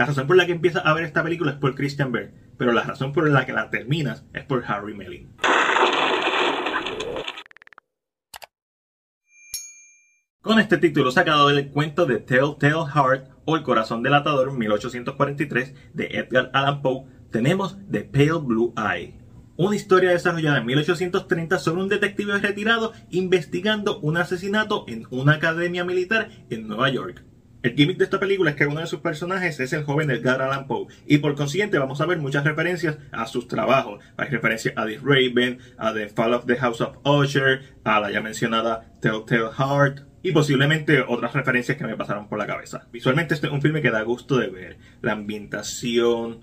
La razón por la que empiezas a ver esta película es por Christian Bale, pero la razón por la que la terminas es por Harry Melling. Con este título sacado del cuento de Telltale Heart o El corazón del atador 1843 de Edgar Allan Poe, tenemos The Pale Blue Eye, una historia desarrollada en 1830 sobre un detective retirado investigando un asesinato en una academia militar en Nueva York. El gimmick de esta película es que uno de sus personajes es el joven Edgar Allan Poe y por consiguiente vamos a ver muchas referencias a sus trabajos. Hay referencias a The Raven, a The Fall of the House of Usher, a la ya mencionada Telltale Heart, y posiblemente otras referencias que me pasaron por la cabeza. Visualmente este es un filme que da gusto de ver. La ambientación,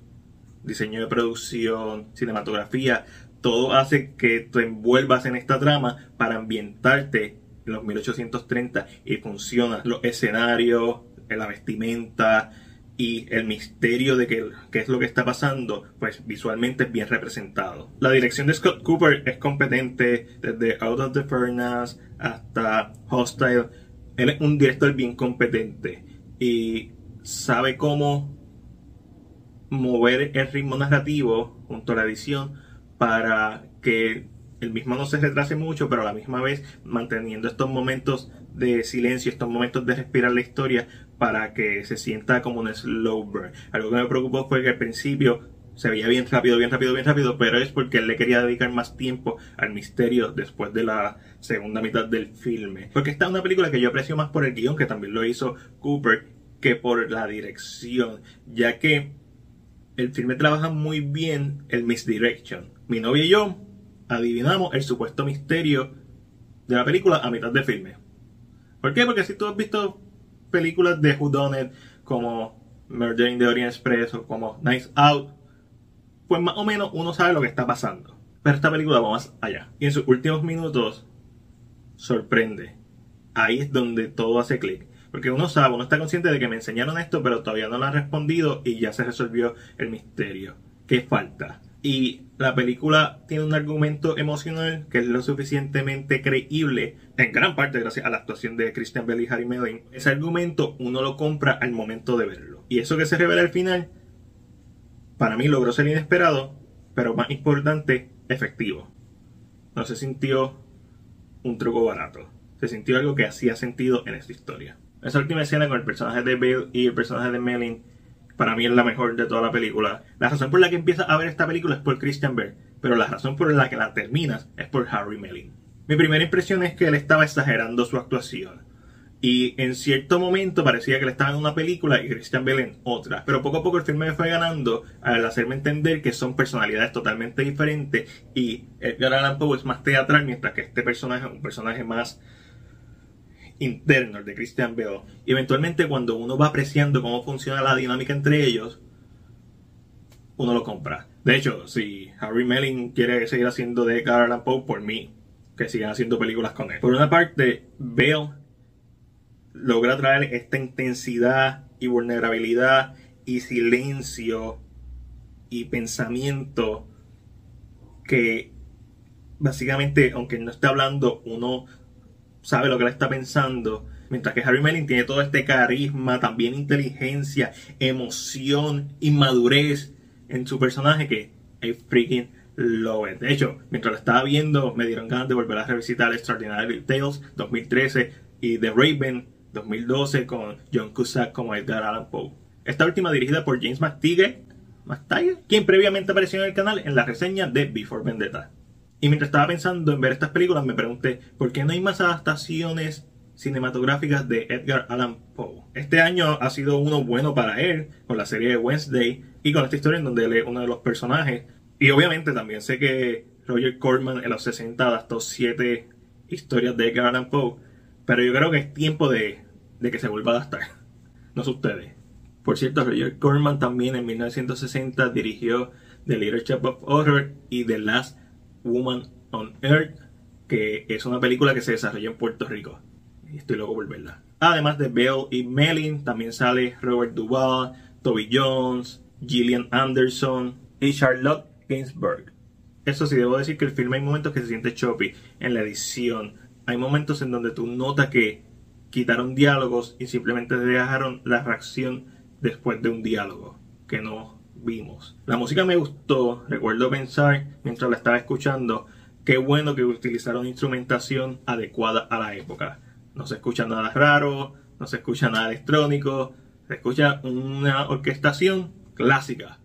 diseño de producción, cinematografía, todo hace que te envuelvas en esta trama para ambientarte en los 1830 y funciona. Los escenarios, la vestimenta y el misterio de qué, qué es lo que está pasando, pues visualmente es bien representado. La dirección de Scott Cooper es competente desde Out of the Furnace hasta Hostile. Él es un director bien competente y sabe cómo mover el ritmo narrativo junto a la edición para que el mismo no se retrase mucho, pero a la misma vez manteniendo estos momentos de silencio, estos momentos de respirar la historia para que se sienta como un slow burn. Algo que me preocupó fue que al principio se veía bien rápido, bien rápido, bien rápido, pero es porque él le quería dedicar más tiempo al misterio después de la segunda mitad del filme. Porque esta es una película que yo aprecio más por el guion, que también lo hizo Cooper, que por la dirección, ya que el filme trabaja muy bien el misdirection. Mi novia y yo adivinamos el supuesto misterio de la película a mitad del filme. ¿Por qué? Porque si tú has visto películas de Whodunit como Murder in the Orient Express o como Nice Out, pues más o menos uno sabe lo que está pasando. Pero esta película va más allá. Y en sus últimos minutos sorprende. Ahí es donde todo hace clic. Porque uno sabe, uno está consciente de que me enseñaron esto, pero todavía no lo han respondido y ya se resolvió el misterio. ¿Qué falta? Y la película tiene un argumento emocional que es lo suficientemente creíble, en gran parte gracias a la actuación de Christian Bale y Harry Melling. Ese argumento uno lo compra al momento de verlo. Y eso que se revela al final, para mí logró ser inesperado, pero más importante, efectivo. No se sintió un truco barato. Se sintió algo que hacía sentido en esta historia. Esa última escena con el personaje de Bale y el personaje de Melling para mí es la mejor de toda la película. La razón por la que empiezas a ver esta película es por Christian Bale, pero la razón por la que la terminas es por Harry Melling. Mi primera impresión es que él estaba exagerando su actuación. Y en cierto momento parecía que él estaba en una película y Christian Bale en otra. Pero poco a poco el filme me fue ganando al hacerme entender que son personalidades totalmente diferentes. Y Edgar Allan Poe es más teatral, mientras que este personaje es un personaje más interno, el de Christian Bale. Y eventualmente cuando uno va apreciando cómo funciona la dinámica entre ellos, uno lo compra. De hecho, si Harry Melling quiere seguir haciendo de Edgar Poe, por mí, que sigan haciendo películas con él. Por una parte, Bale logra traer esta intensidad y vulnerabilidad y silencio y pensamiento que básicamente, aunque no esté hablando, uno sabe lo que le está pensando. Mientras que Harry Melling tiene todo este carisma, también inteligencia, emoción, inmadurez en su personaje que I freaking love it. De hecho, mientras lo estaba viendo, me dieron ganas de volver a revisitar Extraordinary Tales 2013 y The Raven 2012 con John Cusack como Edgar Allan Poe. Esta última dirigida por James McTighe, McTighe, quien previamente apareció en el canal en la reseña de Before Vendetta. Y mientras estaba pensando en ver estas películas, me pregunté, ¿por qué no hay más adaptaciones cinematográficas de Edgar Allan Poe? Este año ha sido uno bueno para él, con la serie de Wednesday y con esta historia en donde él es uno de los personajes. Y obviamente también sé que Roger Corman en los 60 adaptó siete historias de Edgar Allan Poe, pero yo creo que es tiempo de, de que se vuelva a adaptar. No sé ustedes. Por cierto, Roger Corman también en 1960 dirigió The Leadership of Horror y The Last Woman on Earth, que es una película que se desarrolla en Puerto Rico. Estoy loco por verla. Además de Belle y Melin, también sale Robert Duvall, Toby Jones, Gillian Anderson y Charlotte Gainsbourg. Eso sí, debo decir que el filme hay momentos que se siente choppy en la edición. Hay momentos en donde tú notas que quitaron diálogos y simplemente dejaron la reacción después de un diálogo que no vimos. La música me gustó, recuerdo pensar mientras la estaba escuchando, qué bueno que utilizaron instrumentación adecuada a la época. No se escucha nada raro, no se escucha nada electrónico, se escucha una orquestación clásica.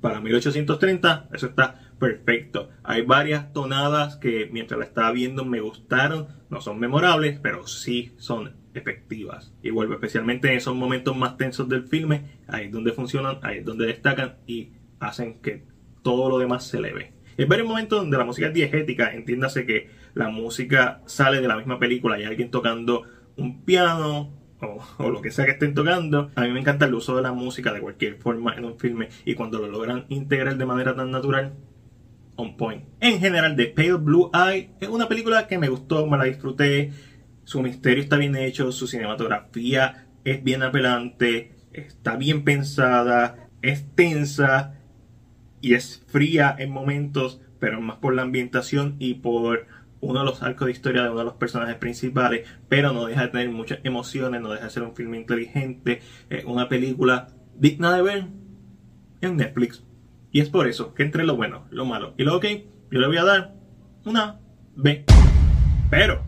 Para 1830 eso está perfecto. Hay varias tonadas que mientras la estaba viendo me gustaron, no son memorables, pero sí son efectivas. Y vuelvo especialmente en esos momentos más tensos del filme, ahí es donde funcionan, ahí es donde destacan y hacen que todo lo demás se eleve. Hay varios momentos donde la música es diegética, entiéndase que la música sale de la misma película, hay alguien tocando un piano, o, o, lo que sea que estén tocando. A mí me encanta el uso de la música de cualquier forma en un filme y cuando lo logran integrar de manera tan natural, on point. En general, The Pale Blue Eye es una película que me gustó, me la disfruté. Su misterio está bien hecho, su cinematografía es bien apelante, está bien pensada, es tensa y es fría en momentos, pero más por la ambientación y por uno de los arcos de historia de uno de los personajes principales, pero no deja de tener muchas emociones, no deja de ser un filme inteligente, una película digna de ver en Netflix. Y es por eso que entre lo bueno, lo malo y lo ok, yo le voy a dar una B. Pero,